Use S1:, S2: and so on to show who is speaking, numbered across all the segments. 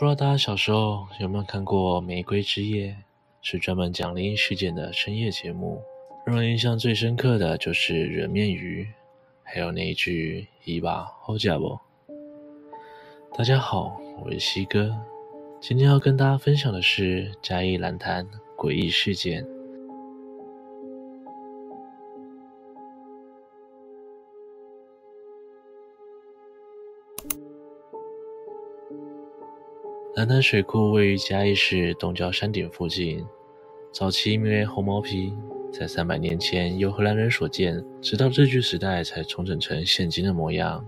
S1: 不知道大家小时候有没有看过《玫瑰之夜》，是专门讲灵异事件的深夜节目。让人印象最深刻的就是人面鱼，还有那一句“伊爸好家不”。大家好，我是西哥，今天要跟大家分享的是嘉义蓝潭诡异事件。蓝潭水库位于嘉义市东郊山顶附近，早期名为红毛埤，在三百年前由荷兰人所建，直到日据时代才重整成现今的模样。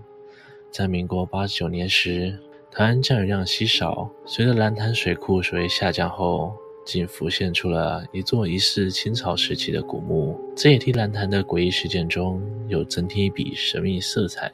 S1: 在民国八十九年时，台湾降雨量稀少，随着兰潭水库水位下降后，竟浮现出了一座疑似清朝时期的古墓，这也替兰潭的诡异事件中又增添一笔神秘色彩。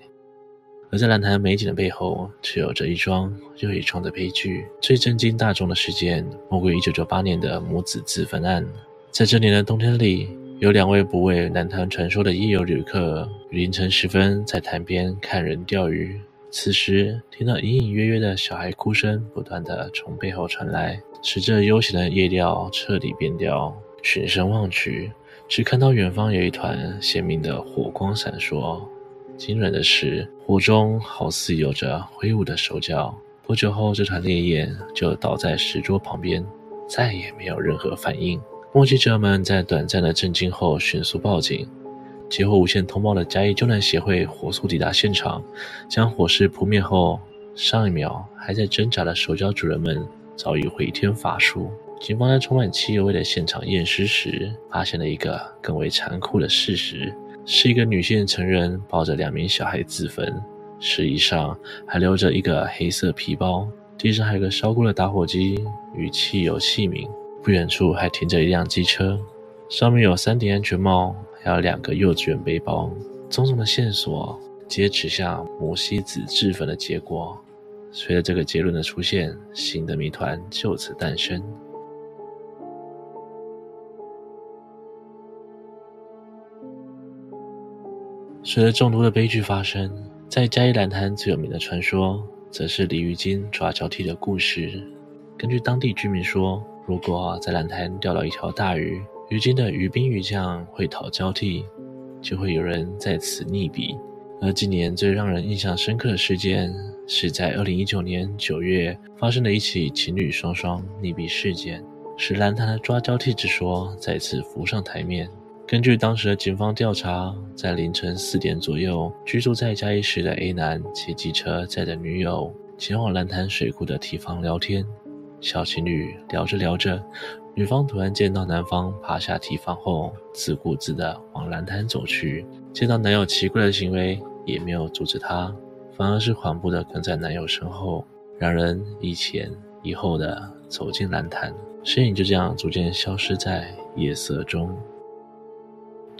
S1: 而在兰潭美景的背后，却有着一桩又一桩的悲剧。最震惊大众的事件，莫过于1998年的母子自焚案。在这年的冬天里，有两位不畏南潭传说的夜游旅客，凌晨时分在潭边看人钓鱼。此时，听到隐隐约约的小孩哭声不断地从背后传来，使这悠闲的夜钓彻底变调。循声望去，只看到远方有一团鲜明的火光闪烁。惊人的是，火中好似有着挥舞的手脚。不久后，这团烈焰就倒在石桌旁边，再也没有任何反应。目击者们在短暂的震惊后，迅速报警。接获无线通报的嘉义救难协会火速抵达现场，将火势扑灭后，上一秒还在挣扎的手脚主人们早已回天乏术。警方在充满汽油味的现场验尸时，发现了一个更为残酷的事实。是一个女性成人抱着两名小孩自焚，尸体上还留着一个黑色皮包，地上还有个烧过的打火机与汽油器皿，不远处还停着一辆机车，上面有三顶安全帽，还有两个幼稚园背包，种种的线索皆指向摩西子自焚的结果。随着这个结论的出现，新的谜团就此诞生。随着众多的悲剧发生，在嘉义兰潭最有名的传说，则是鲤鱼精抓交替的故事。根据当地居民说，如果在兰潭钓到一条大鱼，鱼精的鱼兵鱼将会讨交替，就会有人在此溺毙。而今年最让人印象深刻的事件，是在二零一九年九月发生的一起情侣双双溺毙事件，使兰潭的抓交替之说再次浮上台面。根据当时的警方调查，在凌晨四点左右，居住在嘉义市的 A 男骑机车载着女友前往蓝潭水库的堤防聊天。小情侣聊着聊着，女方突然见到男方爬下堤防后，自顾自地往蓝潭走去。见到男友奇怪的行为，也没有阻止他，反而是缓步地跟在男友身后。两人一前一后地走进蓝潭，身影就这样逐渐消失在夜色中。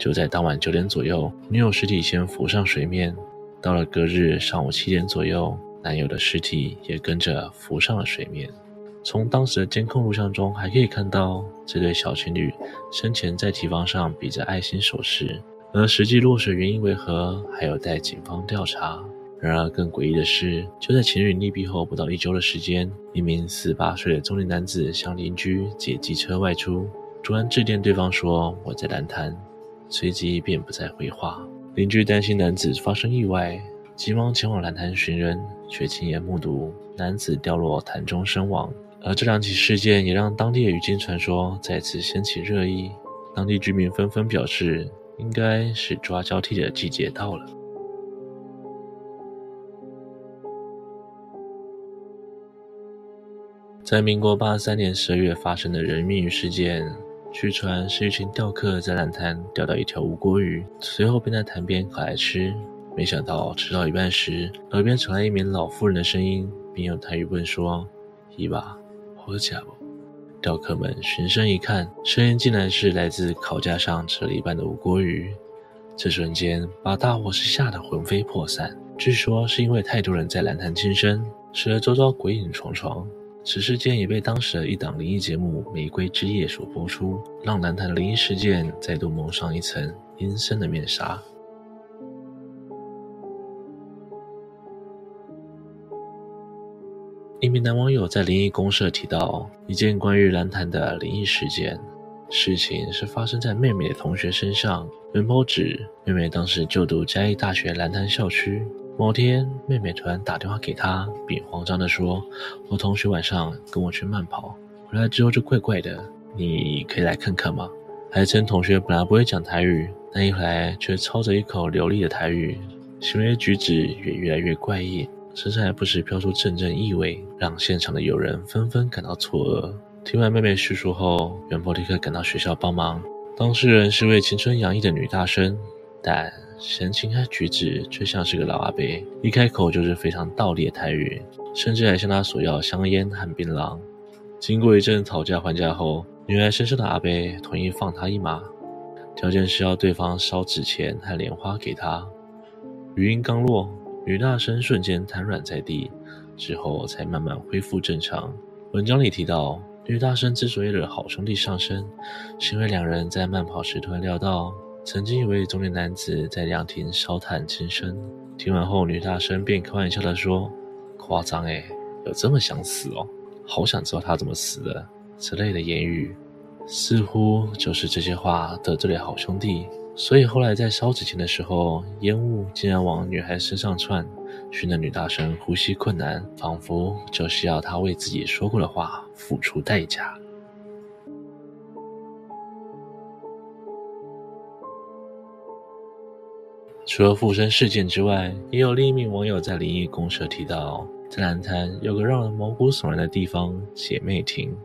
S1: 就在当晚九点左右，女友尸体先浮上水面。到了隔日上午七点左右，男友的尸体也跟着浮上了水面。从当时的监控录像中还可以看到，这对小情侣生前在堤防上比着爱心手势，而实际落水原因为何，还有待警方调查。然而更诡异的是，就在情侣溺毙后不到一周的时间，一名四十八岁的中年男子向邻居借机车外出，突然致电对方说：“我在兰潭。”随即便不再回话。邻居担心男子发生意外，急忙前往蓝潭寻人，却亲眼目睹男子掉落潭中身亡。而这两起事件也让当地的鱼精传说再次掀起热议。当地居民纷纷表示，应该是抓交替的季节到了。在民国八十三年十二月发生的人命鱼事件。据传是一群钓客在兰潭钓到一条吴锅鱼，随后便在潭边烤来吃。没想到吃到一半时，耳边传来一名老妇人的声音，并用台语问说：“伊爸，好吃不？”钓客们循声一看，声音竟然是来自烤架上吃了一半的吴锅鱼。这瞬间把大伙是吓得魂飞魄散。据说是因为太多人在蓝潭轻生，使得周遭鬼影重重。此事件也被当时的一档灵异节目《玫瑰之夜》所播出，让兰潭的灵异事件再度蒙上一层阴森的面纱。一名男网友在灵异公社提到一件关于兰潭的灵异事件，事情是发生在妹妹的同学身上。原 PO 指妹妹当时就读嘉义大学兰潭校区，某天妹妹突然打电话给她，并慌张地说：“我同学晚上跟我去慢跑，回来之后就怪怪的，你可以来看看吗？”还称同学本来不会讲台语，但一回来却操着一口流利的台语，行为举止也越来越怪异，身上还不时飘出阵阵异味，让现场的友人纷纷感到错愕。听完妹妹叙述后，原 PO 立刻赶到学校帮忙。当事人是位青春洋溢的女大生，但神情和举止却像是个老阿伯，一开口就是非常道地的台语，甚至还向他索要香烟和槟榔。经过一阵讨价还价后，女孩身上的阿伯同意放他一马，条件是要对方烧纸钱和莲花给他。语音刚落，女大生瞬间瘫软在地，之后才慢慢恢复正常。文章里提到，女大生之所以惹好兄弟上身，是因为两人在慢跑时突然料到，曾经有位中年男子在凉亭烧炭轻生。听完后，女大生便开玩笑地说：“夸张诶，有这么想死哦？”好想知道他怎么死的，之类的言语，似乎就是这些话得罪了好兄弟，所以后来在烧纸钱的时候，烟雾竟然往女孩身上窜，熏得女大生呼吸困难，仿佛就是要她为自己说过的话付出代价。除了附身事件之外，也有另一名网友在灵异公社提到。在兰潭有个让人毛骨悚然的地方——姐妹亭。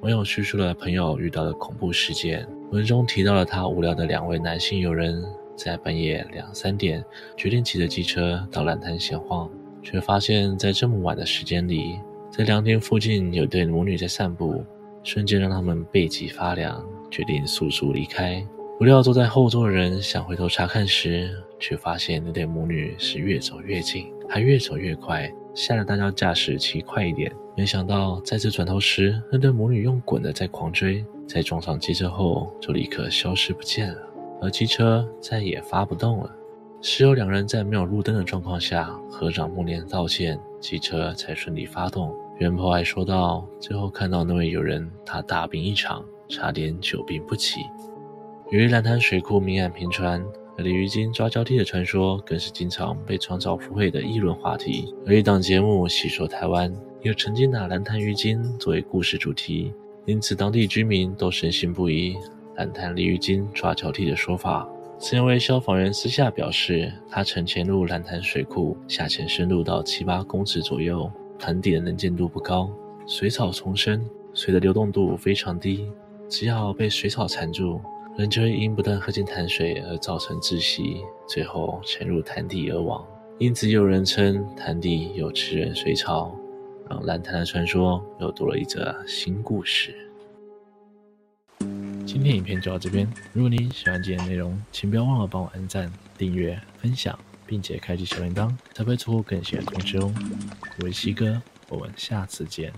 S1: 网友叙述了朋友遇到的恐怖事件，文中提到了他无聊的两位男性友人，在半夜两三点决定骑着机车到兰潭闲晃，却发现，在这么晚的时间里，在凉亭附近有对母女在散步，瞬间让他们背脊发凉，决定速速离开。不料坐在后座的人想回头查看时，却发现那对母女是越走越近，还越走越快。吓得大家驾驶骑快一点，没想到再次转头时，那对母女用滚的在狂追，在撞上机车后就立刻消失不见了，而机车再也发不动了。只有两人在没有路灯的状况下合掌默念道歉，机车才顺利发动。原 PO 还说到，最后看到那位友人，他大病一场，差点久病不起。由于蓝潭水库命案频传。鲤鱼精抓交替的传说更是经常被创造附会的议论话题，而一档节目《戏说台湾》也曾经拿蓝潭鱼精作为故事主题，因此当地居民都深信不疑蓝潭鲤鱼精抓交替的说法。是因为消防员私下表示，他曾潜入蓝潭水库，下潜深入到七八公尺左右，潭底的能见度不高，水草丛生，水的流动度非常低，只要被水草缠住。人就会因不断喝进潭水而造成窒息，最后沉入潭底而亡。因此，有人称潭底有吃人水草，让兰潭的传说又多了一则新故事。今天影片就到这边，如果你喜欢今天内容，请不要忘了帮我按赞、订阅、分享，并且开启小铃铛，才不会错过更新的通知哦。我是西哥，我们下次见。